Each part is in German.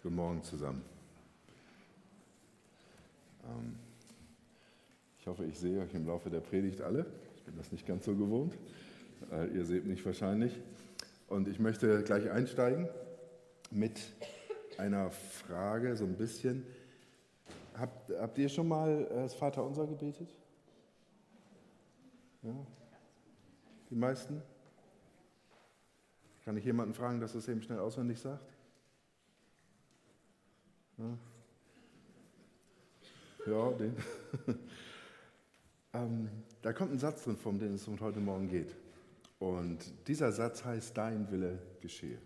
Guten Morgen zusammen. Ähm, ich hoffe, ich sehe euch im Laufe der Predigt alle. Ich bin das nicht ganz so gewohnt. Äh, ihr seht mich wahrscheinlich. Und ich möchte gleich einsteigen mit einer Frage, so ein bisschen. Habt, habt ihr schon mal äh, das Vaterunser gebetet? Ja? Die meisten? Kann ich jemanden fragen, dass es eben schnell auswendig sagt? Ja, den. ähm, da kommt ein Satz drin, von dem es um heute Morgen geht. Und dieser Satz heißt, dein Wille geschehe.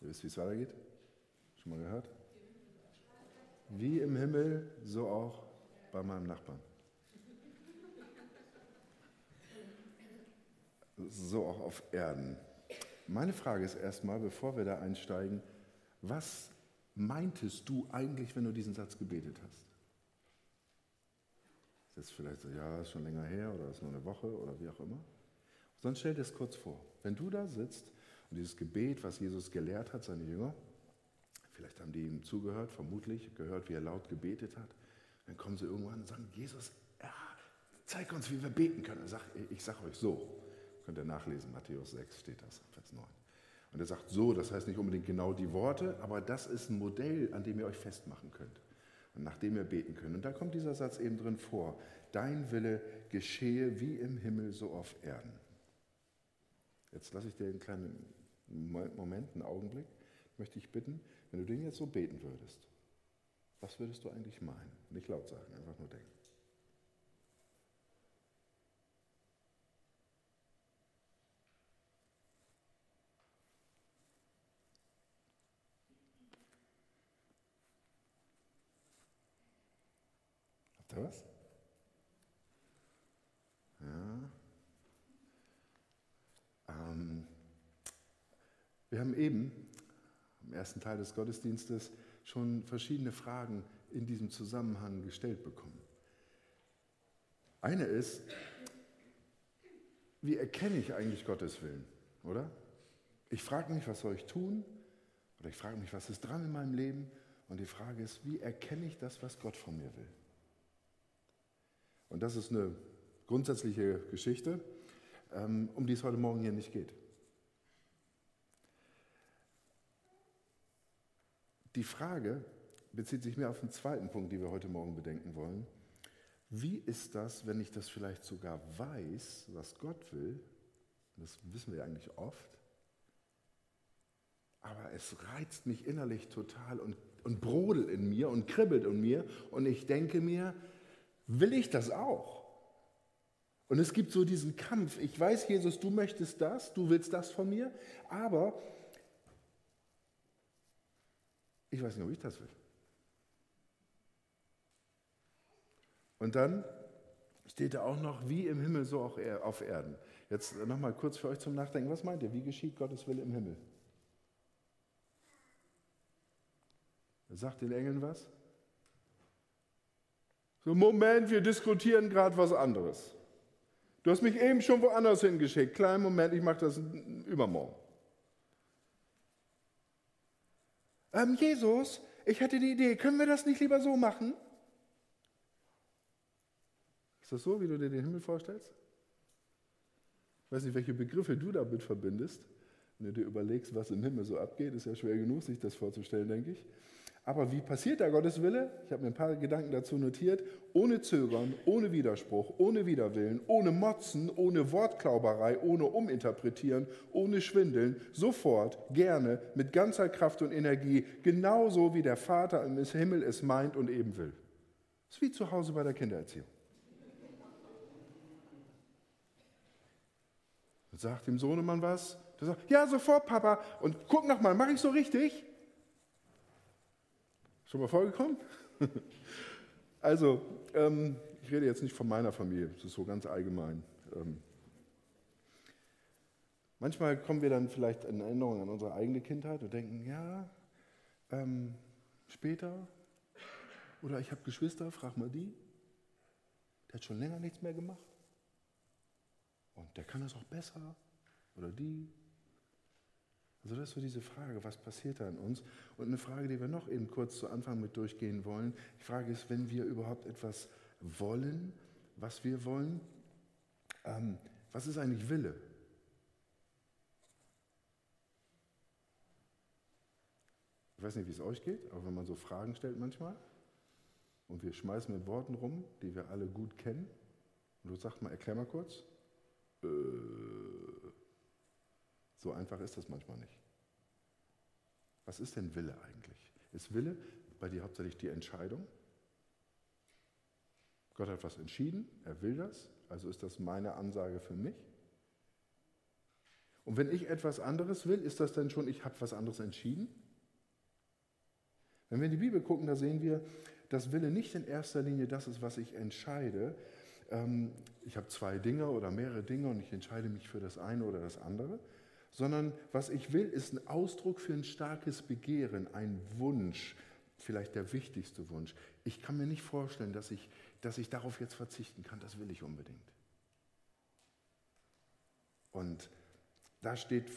Ihr wisst, wie es weitergeht? Schon mal gehört? Wie im Himmel, so auch bei meinem Nachbarn. So auch auf Erden. Meine Frage ist erstmal, bevor wir da einsteigen, was meintest du eigentlich, wenn du diesen Satz gebetet hast? Ist jetzt vielleicht so, ja, ist schon länger her oder ist nur eine Woche oder wie auch immer. Sonst stell dir das kurz vor. Wenn du da sitzt und dieses Gebet, was Jesus gelehrt hat, seine Jünger, vielleicht haben die ihm zugehört, vermutlich gehört, wie er laut gebetet hat, dann kommen sie irgendwann und sagen, Jesus, ja, zeig uns, wie wir beten können. Ich sage euch so, könnt ihr nachlesen, Matthäus 6 steht das, Vers 9. Und er sagt so, das heißt nicht unbedingt genau die Worte, aber das ist ein Modell, an dem ihr euch festmachen könnt und nach dem ihr beten könnt. Und da kommt dieser Satz eben drin vor. Dein Wille geschehe wie im Himmel, so auf Erden. Jetzt lasse ich dir einen kleinen Moment, einen Augenblick, möchte ich bitten, wenn du den jetzt so beten würdest, was würdest du eigentlich meinen? Nicht laut sagen, einfach nur denken. Ihr was? Ja. Ähm, wir haben eben im ersten Teil des Gottesdienstes schon verschiedene Fragen in diesem Zusammenhang gestellt bekommen. Eine ist, wie erkenne ich eigentlich Gottes Willen, oder? Ich frage mich, was soll ich tun? Oder ich frage mich, was ist dran in meinem Leben? Und die Frage ist, wie erkenne ich das, was Gott von mir will? Und das ist eine grundsätzliche Geschichte, ähm, um die es heute Morgen hier nicht geht. Die Frage bezieht sich mehr auf den zweiten Punkt, den wir heute Morgen bedenken wollen. Wie ist das, wenn ich das vielleicht sogar weiß, was Gott will? Das wissen wir eigentlich oft. Aber es reizt mich innerlich total und, und brodelt in mir und kribbelt in mir. Und ich denke mir, will ich das auch? Und es gibt so diesen Kampf. Ich weiß, Jesus, du möchtest das, du willst das von mir, aber ich weiß nicht, ob ich das will. Und dann steht da auch noch, wie im Himmel, so auch auf Erden. Jetzt nochmal kurz für euch zum Nachdenken. Was meint ihr? Wie geschieht Gottes Wille im Himmel? Sagt den Engeln was? So, Moment, wir diskutieren gerade was anderes. Du hast mich eben schon woanders hingeschickt. Kleinen Moment, ich mache das übermorgen. Ähm, Jesus, ich hatte die Idee, können wir das nicht lieber so machen? Ist das so, wie du dir den Himmel vorstellst? Ich weiß nicht, welche Begriffe du damit verbindest. Wenn du dir überlegst, was im Himmel so abgeht, ist ja schwer genug, sich das vorzustellen, denke ich. Aber wie passiert da Gottes Wille? Ich habe mir ein paar Gedanken dazu notiert. Ohne Zögern, ohne Widerspruch, ohne Widerwillen, ohne Motzen, ohne Wortklauberei, ohne Uminterpretieren, ohne Schwindeln, sofort, gerne, mit ganzer Kraft und Energie, genauso wie der Vater im Himmel es meint und eben will. Das ist wie zu Hause bei der Kindererziehung. Sagt dem Sohnemann was? Der sagt, ja, sofort, Papa. Und guck noch mal, mache ich so richtig? Schon mal vorgekommen? also, ähm, ich rede jetzt nicht von meiner Familie, das ist so ganz allgemein. Ähm, manchmal kommen wir dann vielleicht in Erinnerung an unsere eigene Kindheit und denken, ja, ähm, später, oder ich habe Geschwister, frag mal die, der hat schon länger nichts mehr gemacht. Und der kann das auch besser, oder die. Also das ist so diese Frage, was passiert da in uns? Und eine Frage, die wir noch eben kurz zu Anfang mit durchgehen wollen. Die Frage ist, wenn wir überhaupt etwas wollen, was wir wollen, ähm, was ist eigentlich Wille? Ich weiß nicht, wie es euch geht, aber wenn man so Fragen stellt manchmal und wir schmeißen mit Worten rum, die wir alle gut kennen, und du sagst mal, erklär mal kurz. Äh, so einfach ist das manchmal nicht. Was ist denn Wille eigentlich? Ist Wille bei dir hauptsächlich die Entscheidung? Gott hat was entschieden, er will das, also ist das meine Ansage für mich. Und wenn ich etwas anderes will, ist das dann schon, ich habe was anderes entschieden? Wenn wir in die Bibel gucken, da sehen wir, dass Wille nicht in erster Linie das ist, was ich entscheide. Ähm, ich habe zwei Dinge oder mehrere Dinge und ich entscheide mich für das eine oder das andere, sondern was ich will, ist ein Ausdruck für ein starkes Begehren, ein Wunsch, vielleicht der wichtigste Wunsch. Ich kann mir nicht vorstellen, dass ich, dass ich darauf jetzt verzichten kann, das will ich unbedingt. Und da steht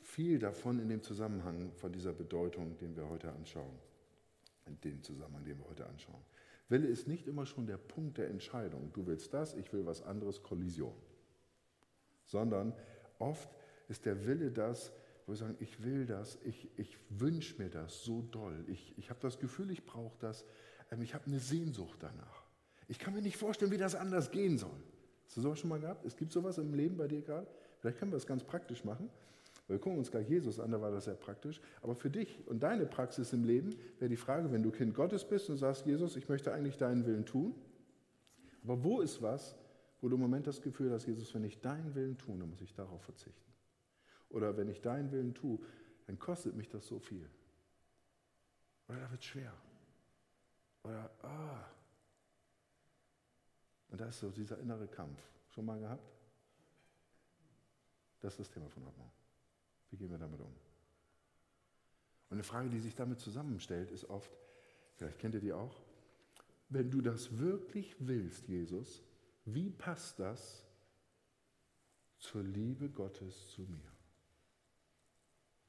viel davon in dem Zusammenhang von dieser Bedeutung, den wir heute anschauen. In dem Zusammenhang, den wir heute anschauen. Wille ist nicht immer schon der Punkt der Entscheidung. Du willst das, ich will was anderes, Kollision. Sondern oft ist der Wille das, wo wir sagen, ich will das, ich, ich wünsche mir das so doll, ich, ich habe das Gefühl, ich brauche das, ähm, ich habe eine Sehnsucht danach. Ich kann mir nicht vorstellen, wie das anders gehen soll. Hast du sowas schon mal gehabt? Es gibt sowas im Leben bei dir gerade? Vielleicht können wir das ganz praktisch machen. Wir gucken uns gleich Jesus an, da war das sehr praktisch. Aber für dich und deine Praxis im Leben wäre die Frage, wenn du Kind Gottes bist und sagst, Jesus, ich möchte eigentlich deinen Willen tun. Aber wo ist was, wo du im Moment das Gefühl hast, Jesus, wenn ich deinen Willen tue, dann muss ich darauf verzichten. Oder wenn ich deinen Willen tue, dann kostet mich das so viel. Oder da wird es schwer. Oder, ah. Und da ist so dieser innere Kampf. Schon mal gehabt? Das ist das Thema von Morgen. Wie gehen wir damit um? Und eine Frage, die sich damit zusammenstellt, ist oft, vielleicht kennt ihr die auch, wenn du das wirklich willst, Jesus, wie passt das zur Liebe Gottes zu mir?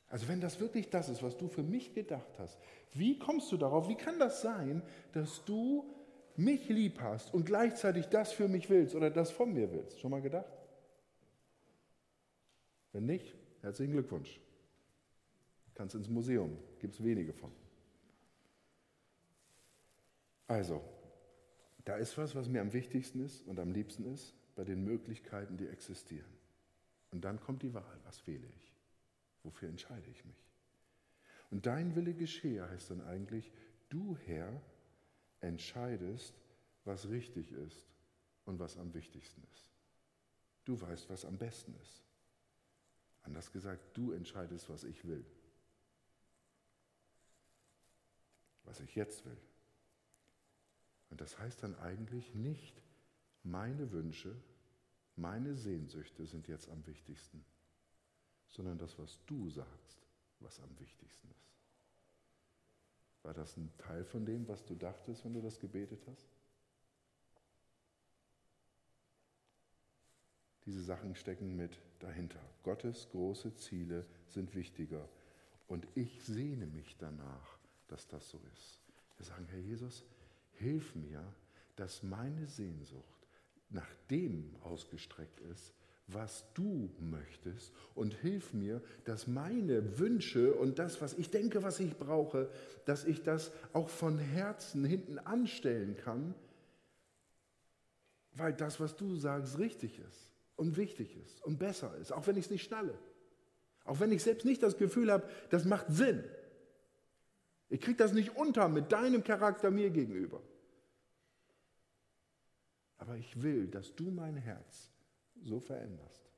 Also wenn das wirklich das ist, was du für mich gedacht hast, wie kommst du darauf? Wie kann das sein, dass du mich lieb hast und gleichzeitig das für mich willst oder das von mir willst? Schon mal gedacht? Wenn nicht, herzlichen Glückwunsch. Kannst ins Museum, gibt es wenige von. Also, da ist was, was mir am wichtigsten ist und am liebsten ist, bei den Möglichkeiten, die existieren. Und dann kommt die Wahl, was wähle ich? Wofür entscheide ich mich? Und dein Wille geschehe heißt dann eigentlich, du Herr entscheidest, was richtig ist und was am wichtigsten ist. Du weißt, was am besten ist. Anders gesagt, du entscheidest, was ich will. Was ich jetzt will. Und das heißt dann eigentlich nicht, meine Wünsche, meine Sehnsüchte sind jetzt am wichtigsten sondern das, was du sagst, was am wichtigsten ist. War das ein Teil von dem, was du dachtest, wenn du das gebetet hast? Diese Sachen stecken mit dahinter. Gottes große Ziele sind wichtiger. Und ich sehne mich danach, dass das so ist. Wir sagen, Herr Jesus, hilf mir, dass meine Sehnsucht nach dem ausgestreckt ist, was du möchtest und hilf mir, dass meine Wünsche und das, was ich denke, was ich brauche, dass ich das auch von Herzen hinten anstellen kann, weil das, was du sagst, richtig ist und wichtig ist und besser ist, auch wenn ich es nicht schnalle. Auch wenn ich selbst nicht das Gefühl habe, das macht Sinn. Ich kriege das nicht unter mit deinem Charakter mir gegenüber. Aber ich will, dass du mein Herz so veränderst,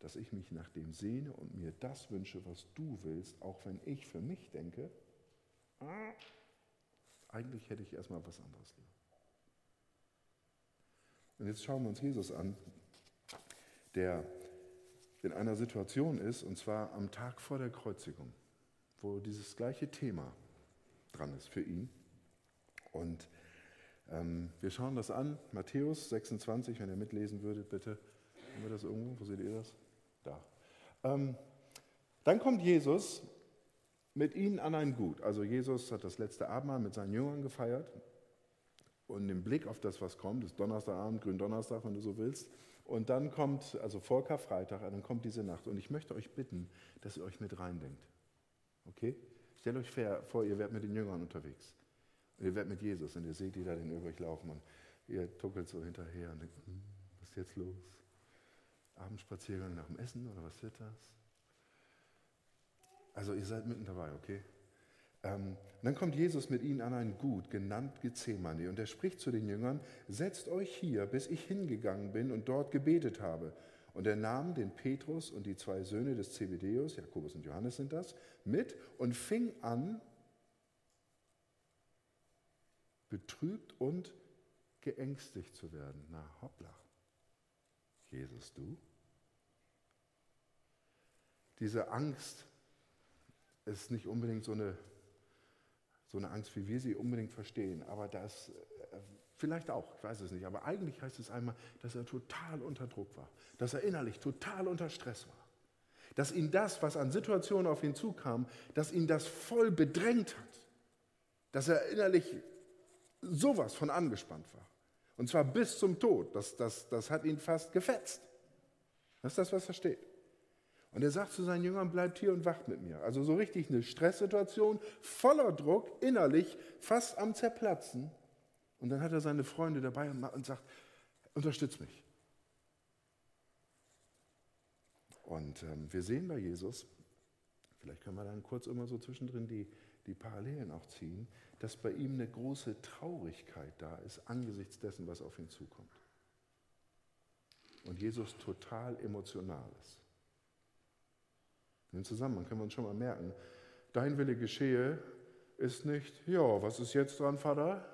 dass ich mich nach dem sehne und mir das wünsche, was du willst, auch wenn ich für mich denke, ah, eigentlich hätte ich erstmal was anderes lieber. Und jetzt schauen wir uns Jesus an, der in einer Situation ist, und zwar am Tag vor der Kreuzigung, wo dieses gleiche Thema dran ist für ihn. Und wir schauen das an, Matthäus 26, wenn ihr mitlesen würdet, bitte. Haben wir das irgendwo? Wo seht ihr das? Da. Ähm, Dann kommt Jesus mit ihnen an ein Gut. Also Jesus hat das letzte Abendmahl mit seinen Jüngern gefeiert und im Blick auf das, was kommt, ist Donnerstagabend, Gründonnerstag, wenn du so willst. Und dann kommt, also vor Karfreitag, dann kommt diese Nacht. Und ich möchte euch bitten, dass ihr euch mit reindenkt. Okay? Stellt euch vor, ihr werdet mit den Jüngern unterwegs. Und ihr werdet mit Jesus und ihr seht die da den euch laufen und ihr tuckelt so hinterher und denkt, hm, was ist jetzt los? Abendspaziergang nach dem Essen oder was wird das? Also ihr seid mitten dabei, okay? Ähm, dann kommt Jesus mit ihnen an ein Gut, genannt Gethsemane, und er spricht zu den Jüngern, setzt euch hier, bis ich hingegangen bin und dort gebetet habe. Und er nahm den Petrus und die zwei Söhne des Zebedeus, Jakobus und Johannes sind das, mit und fing an, betrübt und geängstigt zu werden. Na hoppla, Jesus, du? Diese Angst ist nicht unbedingt so eine, so eine Angst, wie wir sie unbedingt verstehen, aber das äh, vielleicht auch, ich weiß es nicht, aber eigentlich heißt es einmal, dass er total unter Druck war, dass er innerlich total unter Stress war, dass ihn das, was an Situationen auf ihn zukam, dass ihn das voll bedrängt hat, dass er innerlich sowas von angespannt war. Und zwar bis zum Tod. Das, das, das hat ihn fast gefetzt. Das ist das, was da steht. Und er sagt zu seinen Jüngern, bleibt hier und wacht mit mir. Also so richtig eine Stresssituation, voller Druck, innerlich, fast am Zerplatzen. Und dann hat er seine Freunde dabei und sagt, unterstützt mich. Und ähm, wir sehen bei Jesus, vielleicht können wir dann kurz immer so zwischendrin die, die Parallelen auch ziehen, dass bei ihm eine große Traurigkeit da ist angesichts dessen, was auf ihn zukommt. Und Jesus total emotional ist. In Zusammenhang können wir uns schon mal merken, dein Wille geschehe ist nicht, ja, was ist jetzt dran, Vater?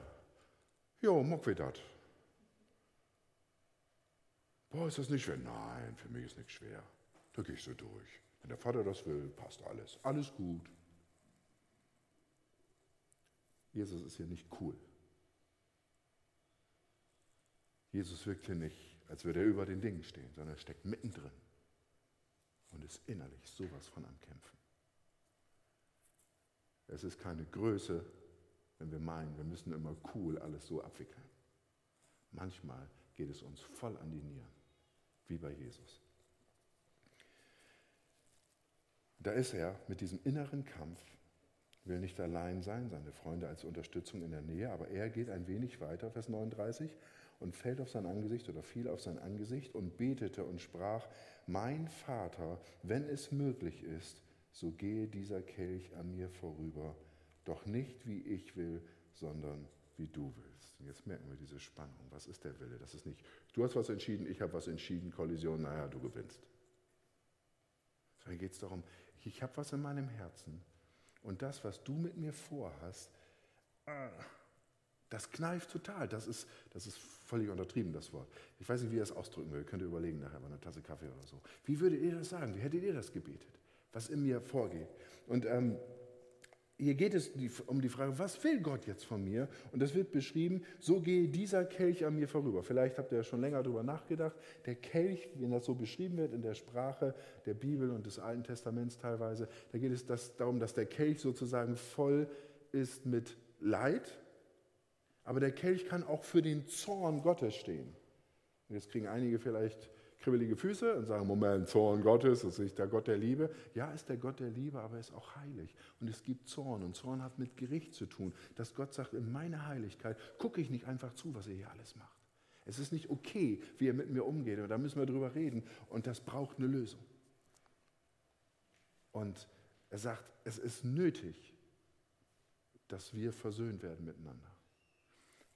Wir das. Boah, ist das nicht schwer? Nein, für mich ist nichts schwer. Da gehe ich so durch. Wenn der Vater das will, passt alles. Alles gut. Jesus ist hier nicht cool. Jesus wirkt hier nicht, als würde er über den Dingen stehen, sondern er steckt mittendrin und ist innerlich sowas von am Kämpfen. Es ist keine Größe, wenn wir meinen, wir müssen immer cool alles so abwickeln. Manchmal geht es uns voll an die Nieren, wie bei Jesus. Da ist er mit diesem inneren Kampf will nicht allein sein, seine Freunde als Unterstützung in der Nähe, aber er geht ein wenig weiter, Vers 39, und fällt auf sein Angesicht oder fiel auf sein Angesicht und betete und sprach, mein Vater, wenn es möglich ist, so gehe dieser Kelch an mir vorüber, doch nicht wie ich will, sondern wie du willst. Und jetzt merken wir diese Spannung. Was ist der Wille? Das ist nicht, du hast was entschieden, ich habe was entschieden, Kollision, naja, du gewinnst. Sondern geht es darum, ich habe was in meinem Herzen und das, was du mit mir vorhast, ah, das kneift total. Das ist, das ist völlig untertrieben, das Wort. Ich weiß nicht, wie ihr das ausdrücken will. Könnt ihr überlegen nachher bei einer Tasse Kaffee oder so. Wie würdet ihr das sagen? Wie hättet ihr das gebetet? Was in mir vorgeht? Und ähm, hier geht es um die Frage, was will Gott jetzt von mir? Und das wird beschrieben, so gehe dieser Kelch an mir vorüber. Vielleicht habt ihr ja schon länger darüber nachgedacht. Der Kelch, wenn das so beschrieben wird in der Sprache der Bibel und des Alten Testaments teilweise, da geht es das, darum, dass der Kelch sozusagen voll ist mit Leid. Aber der Kelch kann auch für den Zorn Gottes stehen. Und jetzt kriegen einige vielleicht kribbelige Füße und sagen, Moment, Zorn Gottes, ist nicht der Gott der Liebe. Ja, ist der Gott der Liebe, aber er ist auch heilig. Und es gibt Zorn und Zorn hat mit Gericht zu tun, dass Gott sagt, in meiner Heiligkeit gucke ich nicht einfach zu, was ihr hier alles macht. Es ist nicht okay, wie ihr mit mir umgeht und da müssen wir drüber reden und das braucht eine Lösung. Und er sagt, es ist nötig, dass wir versöhnt werden miteinander.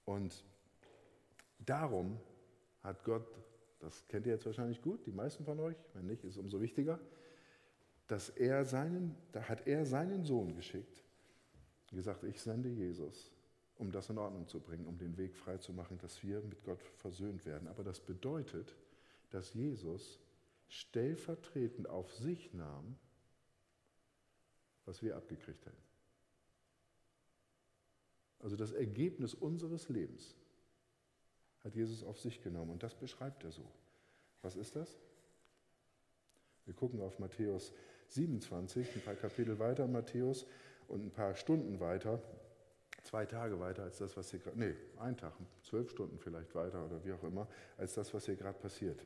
Und darum hat Gott das kennt ihr jetzt wahrscheinlich gut, die meisten von euch, wenn nicht, ist es umso wichtiger, dass er seinen, da hat er seinen Sohn geschickt gesagt, ich sende Jesus, um das in Ordnung zu bringen, um den Weg frei zu machen, dass wir mit Gott versöhnt werden. Aber das bedeutet, dass Jesus stellvertretend auf sich nahm, was wir abgekriegt hätten. Also das Ergebnis unseres Lebens hat Jesus auf sich genommen und das beschreibt er so. Was ist das? Wir gucken auf Matthäus 27, ein paar Kapitel weiter Matthäus und ein paar Stunden weiter, zwei Tage weiter als das, was hier gerade, nee, ein Tag, zwölf Stunden vielleicht weiter oder wie auch immer, als das, was hier gerade passiert.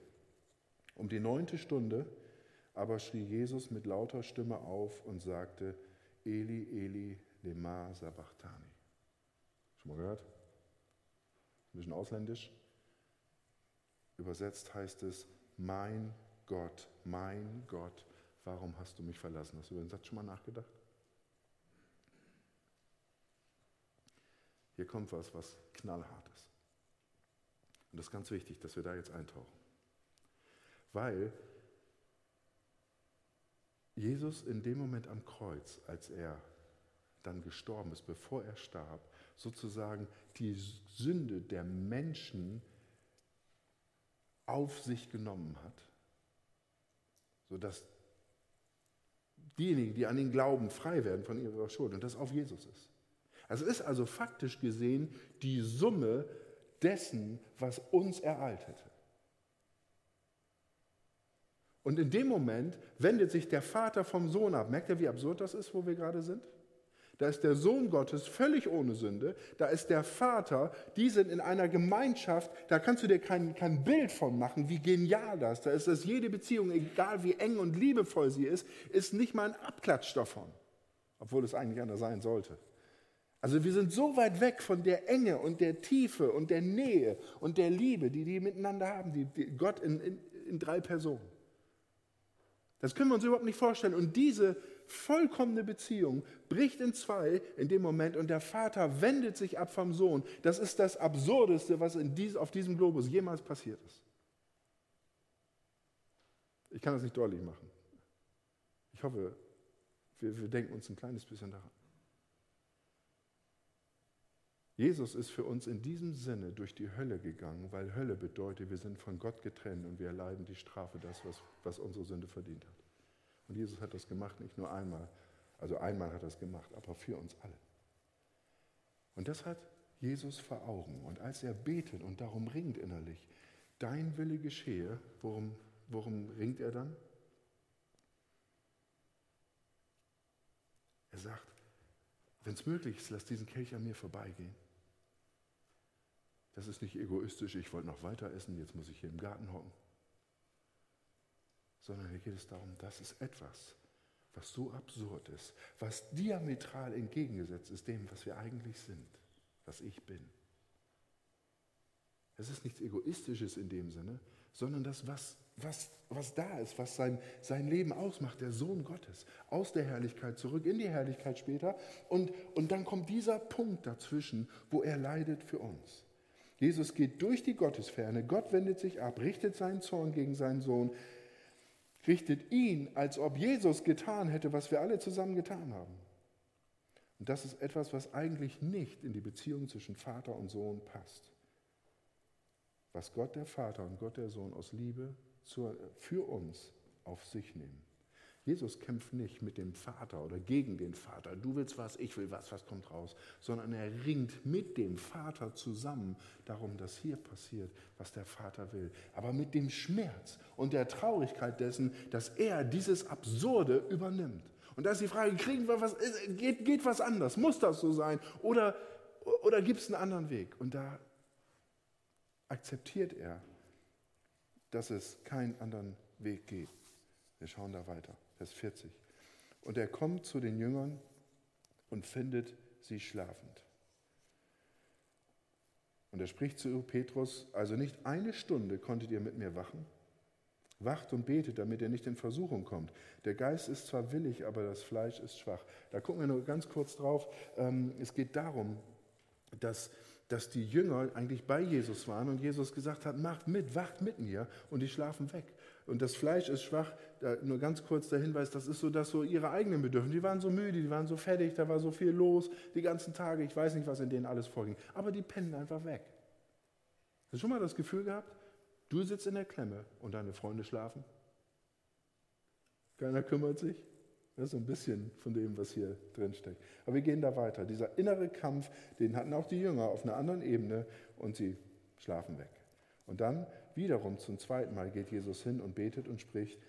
Um die neunte Stunde aber schrie Jesus mit lauter Stimme auf und sagte, Eli, Eli, lema sabachthani. Schon mal gehört? Ein bisschen ausländisch. Übersetzt heißt es, mein Gott, mein Gott, warum hast du mich verlassen? Hast du über den Satz schon mal nachgedacht? Hier kommt was, was knallhart ist. Und das ist ganz wichtig, dass wir da jetzt eintauchen. Weil Jesus in dem Moment am Kreuz, als er dann gestorben ist, bevor er starb, sozusagen die Sünde der Menschen auf sich genommen hat, sodass diejenigen, die an ihn glauben, frei werden von ihrer Schuld und das auf Jesus ist. Also ist also faktisch gesehen die Summe dessen, was uns ereilt hätte. Und in dem Moment wendet sich der Vater vom Sohn ab. Merkt ihr, wie absurd das ist, wo wir gerade sind? Da ist der Sohn Gottes völlig ohne Sünde. Da ist der Vater, die sind in einer Gemeinschaft, da kannst du dir kein, kein Bild von machen, wie genial das. Da ist das jede Beziehung, egal wie eng und liebevoll sie ist, ist nicht mal ein Abklatsch davon. Obwohl es eigentlich anders sein sollte. Also wir sind so weit weg von der Enge und der Tiefe und der Nähe und der Liebe, die die miteinander haben, die, die Gott in, in, in drei Personen. Das können wir uns überhaupt nicht vorstellen. Und diese vollkommene Beziehung bricht in zwei in dem Moment und der Vater wendet sich ab vom Sohn. Das ist das Absurdeste, was dies, auf diesem Globus jemals passiert ist. Ich kann das nicht deutlich machen. Ich hoffe, wir, wir denken uns ein kleines bisschen daran. Jesus ist für uns in diesem Sinne durch die Hölle gegangen, weil Hölle bedeutet, wir sind von Gott getrennt und wir erleiden die Strafe, das, was, was unsere Sünde verdient hat. Und Jesus hat das gemacht, nicht nur einmal, also einmal hat er es gemacht, aber für uns alle. Und das hat Jesus vor Augen. Und als er betet und darum ringt innerlich, dein Wille geschehe, worum, worum ringt er dann? Er sagt, wenn es möglich ist, lass diesen Kelch an mir vorbeigehen. Das ist nicht egoistisch, ich wollte noch weiter essen, jetzt muss ich hier im Garten hocken. Sondern hier geht es darum, das ist etwas, was so absurd ist, was diametral entgegengesetzt ist dem, was wir eigentlich sind, was ich bin. Es ist nichts Egoistisches in dem Sinne, sondern das, was, was, was da ist, was sein, sein Leben ausmacht, der Sohn Gottes, aus der Herrlichkeit zurück in die Herrlichkeit später. Und, und dann kommt dieser Punkt dazwischen, wo er leidet für uns. Jesus geht durch die Gottesferne, Gott wendet sich ab, richtet seinen Zorn gegen seinen Sohn, richtet ihn, als ob Jesus getan hätte, was wir alle zusammen getan haben. Und das ist etwas, was eigentlich nicht in die Beziehung zwischen Vater und Sohn passt. Was Gott der Vater und Gott der Sohn aus Liebe für uns auf sich nehmen. Jesus kämpft nicht mit dem Vater oder gegen den Vater. Du willst was, ich will was, was kommt raus. Sondern er ringt mit dem Vater zusammen darum, dass hier passiert, was der Vater will. Aber mit dem Schmerz und der Traurigkeit dessen, dass er dieses Absurde übernimmt. Und da ist die Frage, kriegen wir was, geht, geht was anders? Muss das so sein? Oder, oder gibt es einen anderen Weg? Und da akzeptiert er, dass es keinen anderen Weg geht. Wir schauen da weiter. Vers 40. Und er kommt zu den Jüngern und findet sie schlafend. Und er spricht zu Petrus, also nicht eine Stunde konntet ihr mit mir wachen? Wacht und betet, damit ihr nicht in Versuchung kommt. Der Geist ist zwar willig, aber das Fleisch ist schwach. Da gucken wir nur ganz kurz drauf. Ähm, es geht darum, dass dass die Jünger eigentlich bei Jesus waren und Jesus gesagt hat, macht mit, wacht mit mir und die schlafen weg. Und das Fleisch ist schwach, da nur ganz kurz der Hinweis, das ist so, dass so ihre eigenen Bedürfnisse, die waren so müde, die waren so fertig, da war so viel los, die ganzen Tage, ich weiß nicht, was in denen alles vorging, aber die pennen einfach weg. Hast du schon mal das Gefühl gehabt, du sitzt in der Klemme und deine Freunde schlafen? Keiner kümmert sich? Das ist ein bisschen von dem, was hier drin steckt. Aber wir gehen da weiter. Dieser innere Kampf, den hatten auch die Jünger auf einer anderen Ebene und sie schlafen weg. Und dann wiederum zum zweiten Mal geht Jesus hin und betet und spricht,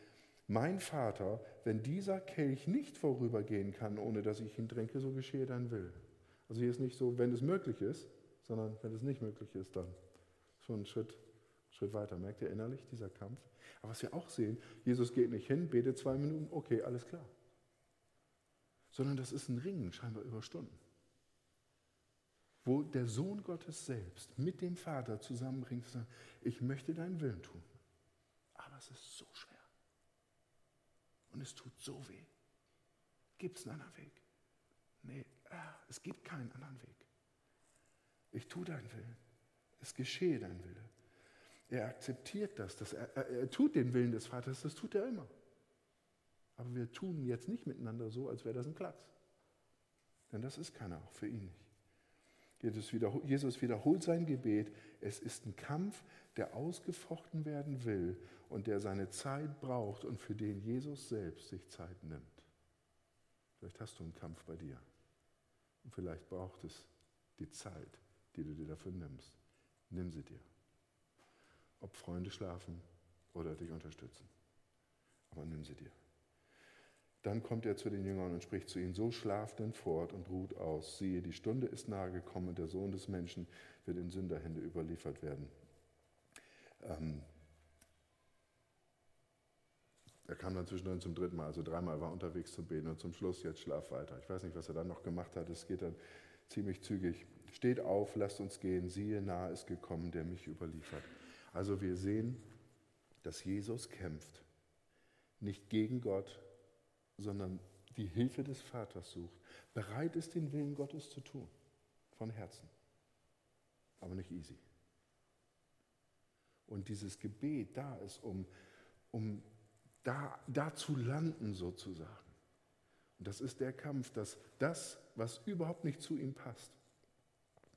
mein Vater, wenn dieser Kelch nicht vorübergehen kann, ohne dass ich ihn trinke, so geschehe dein Will. Also hier ist nicht so, wenn es möglich ist, sondern wenn es nicht möglich ist, dann schon ein Schritt, Schritt weiter. Merkt ihr innerlich dieser Kampf? Aber was wir auch sehen, Jesus geht nicht hin, betet zwei Minuten, okay, alles klar. Sondern das ist ein Ringen, scheinbar über Stunden. Wo der Sohn Gottes selbst mit dem Vater zusammenbringt sagt, ich möchte deinen Willen tun. Aber es ist so schwer. Und es tut so weh. Gibt es einen anderen Weg? Nee, ah, es gibt keinen anderen Weg. Ich tue deinen Willen. Es geschehe dein Wille. Er akzeptiert das. das er, er, er tut den Willen des Vaters, das tut er immer. Aber wir tun jetzt nicht miteinander so, als wäre das ein Klacks. Denn das ist keiner, auch für ihn nicht. Jesus wiederholt sein Gebet. Es ist ein Kampf, der ausgefochten werden will und der seine Zeit braucht und für den Jesus selbst sich Zeit nimmt. Vielleicht hast du einen Kampf bei dir. Und vielleicht braucht es die Zeit, die du dir dafür nimmst. Nimm sie dir. Ob Freunde schlafen oder dich unterstützen. Aber nimm sie dir. Dann kommt er zu den Jüngern und spricht zu ihnen, so schlaft denn fort und ruht aus. Siehe, die Stunde ist nahe gekommen und der Sohn des Menschen wird in Sünderhände überliefert werden. Ähm, er kam dann zwischendrin zum dritten Mal, also dreimal war unterwegs zum Beten und zum Schluss jetzt schlaf weiter. Ich weiß nicht, was er dann noch gemacht hat, es geht dann ziemlich zügig. Steht auf, lasst uns gehen, siehe, nahe ist gekommen, der mich überliefert. Also wir sehen, dass Jesus kämpft, nicht gegen Gott, sondern die Hilfe des Vaters sucht, bereit ist, den Willen Gottes zu tun, von Herzen, aber nicht easy. Und dieses Gebet da ist, um, um da, da zu landen sozusagen. Und das ist der Kampf, dass das, was überhaupt nicht zu ihm passt,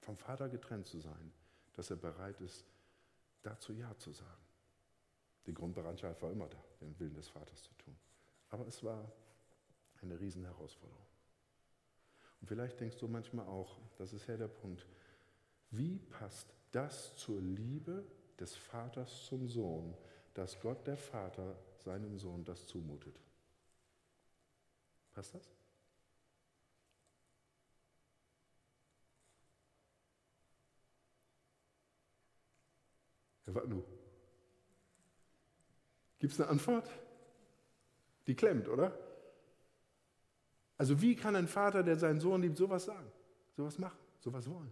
vom Vater getrennt zu sein, dass er bereit ist, dazu Ja zu sagen. Die Grundbereitschaft war immer da, den Willen des Vaters zu tun. Aber es war eine Riesenherausforderung. Und vielleicht denkst du manchmal auch, das ist ja der Punkt, wie passt das zur Liebe des Vaters zum Sohn, dass Gott der Vater seinem Sohn das zumutet? Passt das? Herr Watnu, gibt es eine Antwort? Die klemmt, oder? Also wie kann ein Vater, der seinen Sohn liebt, sowas sagen, sowas machen, sowas wollen?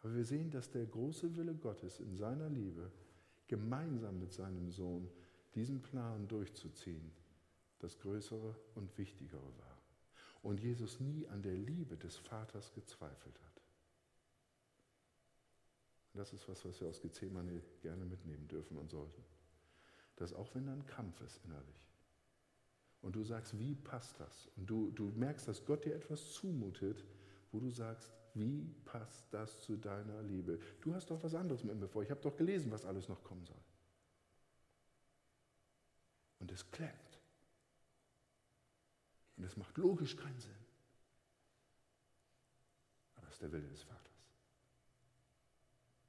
Aber wir sehen, dass der große Wille Gottes in seiner Liebe gemeinsam mit seinem Sohn diesen Plan durchzuziehen, das Größere und Wichtigere war. Und Jesus nie an der Liebe des Vaters gezweifelt hat. Das ist was, was wir aus Gethsemane gerne mitnehmen dürfen und sollten. Dass auch wenn da ein Kampf ist innerlich, und du sagst, wie passt das? Und du, du merkst, dass Gott dir etwas zumutet, wo du sagst, wie passt das zu deiner Liebe? Du hast doch was anderes mit mir vor. Ich habe doch gelesen, was alles noch kommen soll. Und es klemmt. Und es macht logisch keinen Sinn. Aber es ist der Wille des Vaters.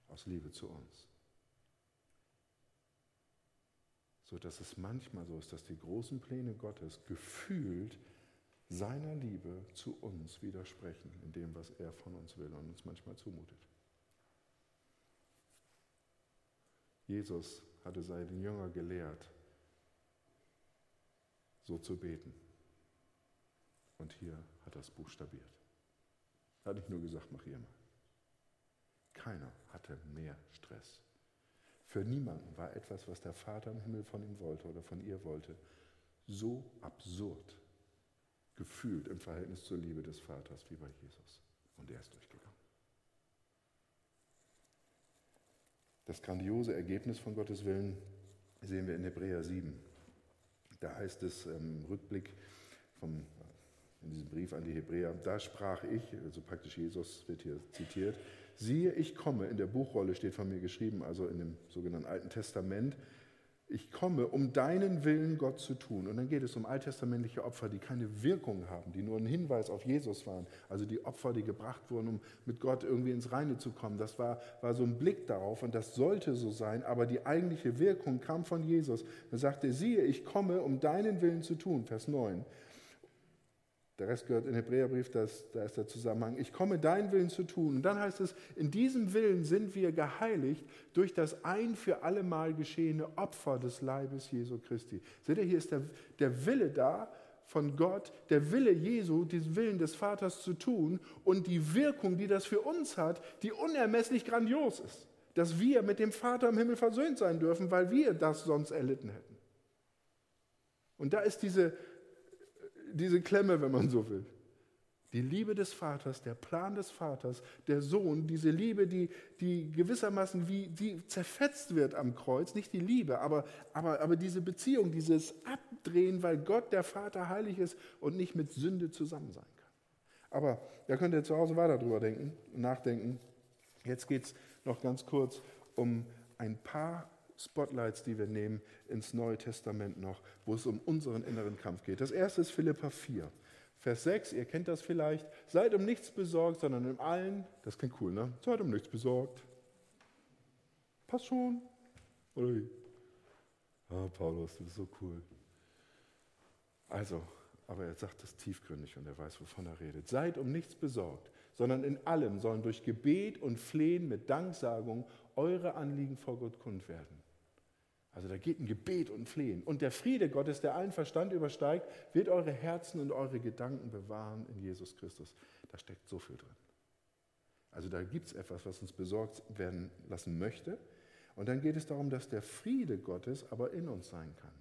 Aus Liebe zu uns. So dass es manchmal so ist, dass die großen Pläne Gottes gefühlt seiner Liebe zu uns widersprechen, in dem, was er von uns will und uns manchmal zumutet. Jesus hatte seinen Jünger gelehrt, so zu beten. Und hier hat er es buchstabiert. Er hat nicht nur gesagt, mach ihr mal. Keiner hatte mehr Stress für niemanden war etwas, was der Vater im Himmel von ihm wollte oder von ihr wollte, so absurd gefühlt im Verhältnis zur Liebe des Vaters wie bei Jesus. Und er ist durchgegangen. Das grandiose Ergebnis von Gottes Willen sehen wir in Hebräer 7. Da heißt es im Rückblick vom, in diesem Brief an die Hebräer, da sprach ich, also praktisch Jesus wird hier zitiert, Siehe, ich komme, in der Buchrolle steht von mir geschrieben, also in dem sogenannten Alten Testament, ich komme, um deinen Willen, Gott, zu tun. Und dann geht es um alttestamentliche Opfer, die keine Wirkung haben, die nur ein Hinweis auf Jesus waren. Also die Opfer, die gebracht wurden, um mit Gott irgendwie ins Reine zu kommen. Das war, war so ein Blick darauf und das sollte so sein, aber die eigentliche Wirkung kam von Jesus. Er sagte, siehe, ich komme, um deinen Willen zu tun. Vers 9. Der Rest gehört in Hebräerbrief, das, da ist der Zusammenhang. Ich komme, deinen Willen zu tun. Und dann heißt es, in diesem Willen sind wir geheiligt durch das ein für allemal geschehene Opfer des Leibes Jesu Christi. Seht ihr, hier ist der, der Wille da von Gott, der Wille Jesu, diesen Willen des Vaters zu tun und die Wirkung, die das für uns hat, die unermesslich grandios ist. Dass wir mit dem Vater im Himmel versöhnt sein dürfen, weil wir das sonst erlitten hätten. Und da ist diese diese Klemme, wenn man so will. Die Liebe des Vaters, der Plan des Vaters, der Sohn, diese Liebe, die, die gewissermaßen wie die zerfetzt wird am Kreuz, nicht die Liebe, aber, aber, aber diese Beziehung, dieses Abdrehen, weil Gott der Vater heilig ist und nicht mit Sünde zusammen sein kann. Aber da könnt ihr zu Hause weiter drüber denken, nachdenken. Jetzt geht es noch ganz kurz um ein paar Spotlights, die wir nehmen ins Neue Testament noch, wo es um unseren inneren Kampf geht. Das erste ist Philippa 4. Vers 6, ihr kennt das vielleicht, seid um nichts besorgt, sondern im allen, das klingt cool, ne? Seid um nichts besorgt. Passt schon? Oder wie? Ah, Paulus, du bist so cool. Also, aber er sagt das tiefgründig und er weiß, wovon er redet. Seid um nichts besorgt, sondern in allem sollen durch Gebet und Flehen mit Danksagung eure Anliegen vor Gott kund werden. Also da geht ein Gebet und ein Flehen. Und der Friede Gottes, der allen Verstand übersteigt, wird eure Herzen und eure Gedanken bewahren in Jesus Christus. Da steckt so viel drin. Also da gibt es etwas, was uns besorgt werden lassen möchte. Und dann geht es darum, dass der Friede Gottes aber in uns sein kann.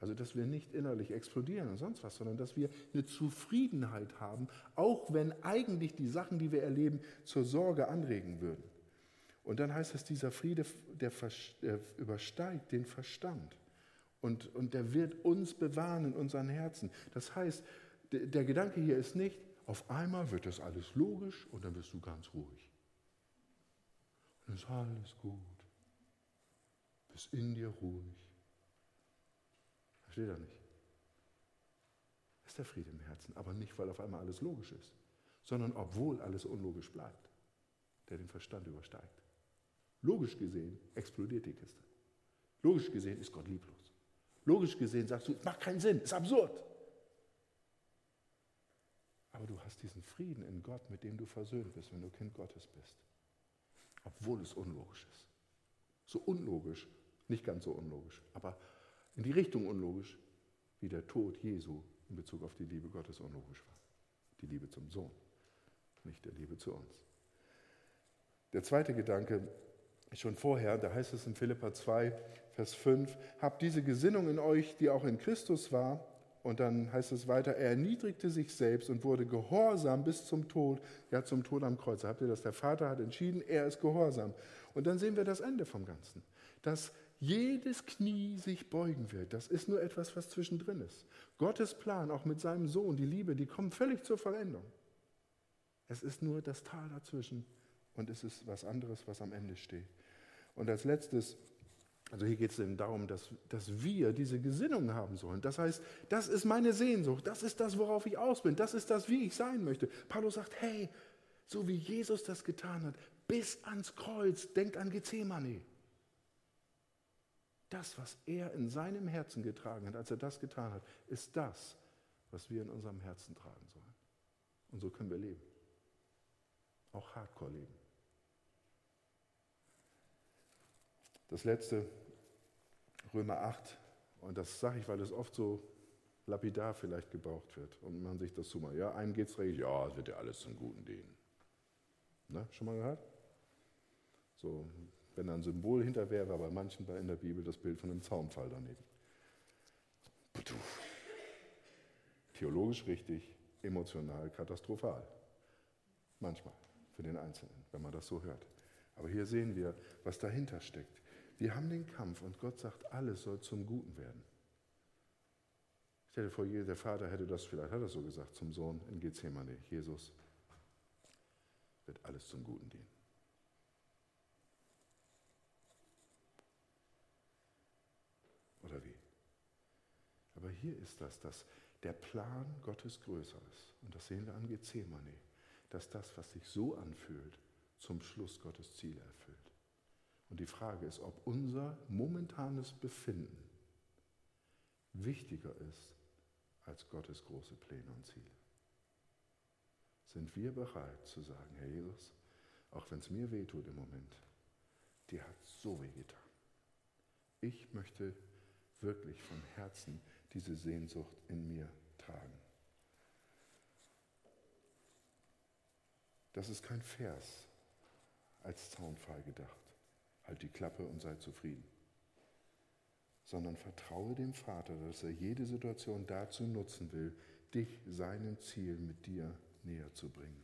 Also dass wir nicht innerlich explodieren und sonst was, sondern dass wir eine Zufriedenheit haben, auch wenn eigentlich die Sachen, die wir erleben, zur Sorge anregen würden. Und dann heißt es, dieser Friede, der, der übersteigt den Verstand. Und, und der wird uns bewahren in unseren Herzen. Das heißt, der, Gedanke hier ist nicht, auf einmal wird das alles logisch und dann wirst du ganz ruhig. Und ist alles gut. Bist in dir ruhig. Versteht er nicht? Das ist der Friede im Herzen, aber nicht, weil auf einmal alles logisch ist, sondern obwohl alles unlogisch bleibt, der den Verstand übersteigt. Logisch gesehen explodiert die Kiste. Logisch gesehen ist Gott lieblos. Logisch gesehen sagst du, es macht keinen Sinn, ist absurd. Aber du hast diesen Frieden in Gott, mit dem du versöhnt bist, wenn du Kind Gottes bist. Obwohl es unlogisch ist. So unlogisch, nicht ganz so unlogisch, aber in die Richtung unlogisch, wie der Tod Jesu in Bezug auf die Liebe Gottes unlogisch war. Die Liebe zum Sohn, nicht der Liebe zu uns. Der zweite Gedanke, schon vorher, da heißt es in Philippa 2, Vers 5, habt diese Gesinnung in euch, die auch in Christus war. Und dann heißt es weiter, er erniedrigte sich selbst und wurde gehorsam bis zum Tod, ja zum Tod am Kreuz. Habt ihr das? Der Vater hat entschieden, er ist gehorsam. Und dann sehen wir das Ende vom Ganzen, dass jedes Knie sich beugen wird. Das ist nur etwas, was zwischendrin ist. Gottes Plan, auch mit seinem Sohn, die Liebe, die kommt völlig zur Vollendung. Es ist nur das Tal dazwischen und es ist was anderes, was am Ende steht. Und als letztes, also hier geht es eben darum, dass, dass wir diese Gesinnung haben sollen. Das heißt, das ist meine Sehnsucht, das ist das, worauf ich aus bin, das ist das, wie ich sein möchte. Paulus sagt, hey, so wie Jesus das getan hat, bis ans Kreuz, denkt an Gethsemane. Das, was er in seinem Herzen getragen hat, als er das getan hat, ist das, was wir in unserem Herzen tragen sollen. Und so können wir leben. Auch hardcore leben. Das letzte, Römer 8, und das sage ich, weil es oft so lapidar vielleicht gebraucht wird und man sich das zumacht. Ja, einem geht es recht, ja, es wird ja alles zum Guten dienen. Ne, schon mal gehört? So, wenn da ein Symbol hinter wäre, war bei manchen in der Bibel das Bild von einem Zaunpfahl daneben. Theologisch richtig, emotional katastrophal. Manchmal für den Einzelnen, wenn man das so hört. Aber hier sehen wir, was dahinter steckt. Wir haben den Kampf und Gott sagt, alles soll zum Guten werden. Stell dir vor, der Vater hätte das, vielleicht hat er so gesagt, zum Sohn in Gethsemane. Jesus wird alles zum Guten dienen. hier ist das, dass der Plan Gottes größer ist. Und das sehen wir an Gethsemane, dass das, was sich so anfühlt, zum Schluss Gottes Ziel erfüllt. Und die Frage ist, ob unser momentanes Befinden wichtiger ist als Gottes große Pläne und Ziele. Sind wir bereit zu sagen, Herr Jesus, auch wenn es mir wehtut im Moment, dir hat so weh getan. Ich möchte wirklich von Herzen diese Sehnsucht in mir tragen. Das ist kein Vers als Zaunfall gedacht. Halt die Klappe und sei zufrieden. Sondern vertraue dem Vater, dass er jede Situation dazu nutzen will, dich seinem Ziel mit dir näher zu bringen.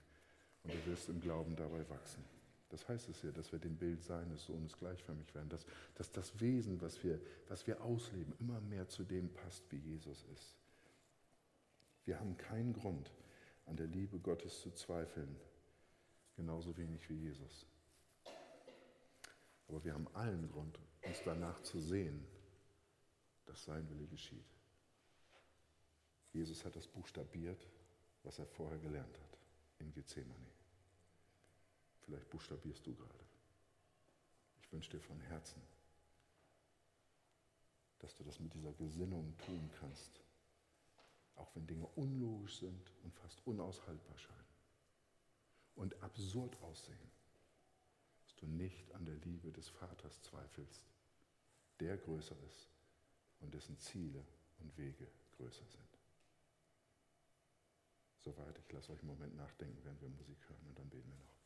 Und du wirst im Glauben dabei wachsen. Das heißt es ja, dass wir dem Bild seines Sohnes gleichförmig werden, dass, dass das Wesen, was wir, was wir ausleben, immer mehr zu dem passt, wie Jesus ist. Wir haben keinen Grund, an der Liebe Gottes zu zweifeln, genauso wenig wie Jesus. Aber wir haben allen Grund, uns danach zu sehen, dass sein Wille geschieht. Jesus hat das buchstabiert, was er vorher gelernt hat in Gethsemane. Vielleicht buchstabierst du gerade. Ich wünsche dir von Herzen, dass du das mit dieser Gesinnung tun kannst, auch wenn Dinge unlogisch sind und fast unaushaltbar scheinen und absurd aussehen, du nicht an der Liebe des Vaters zweifelst, der größer ist und dessen Ziele und Wege größer sind. Soweit, ich lasse euch einen Moment nachdenken, während wir Musik hören und dann beten wir noch.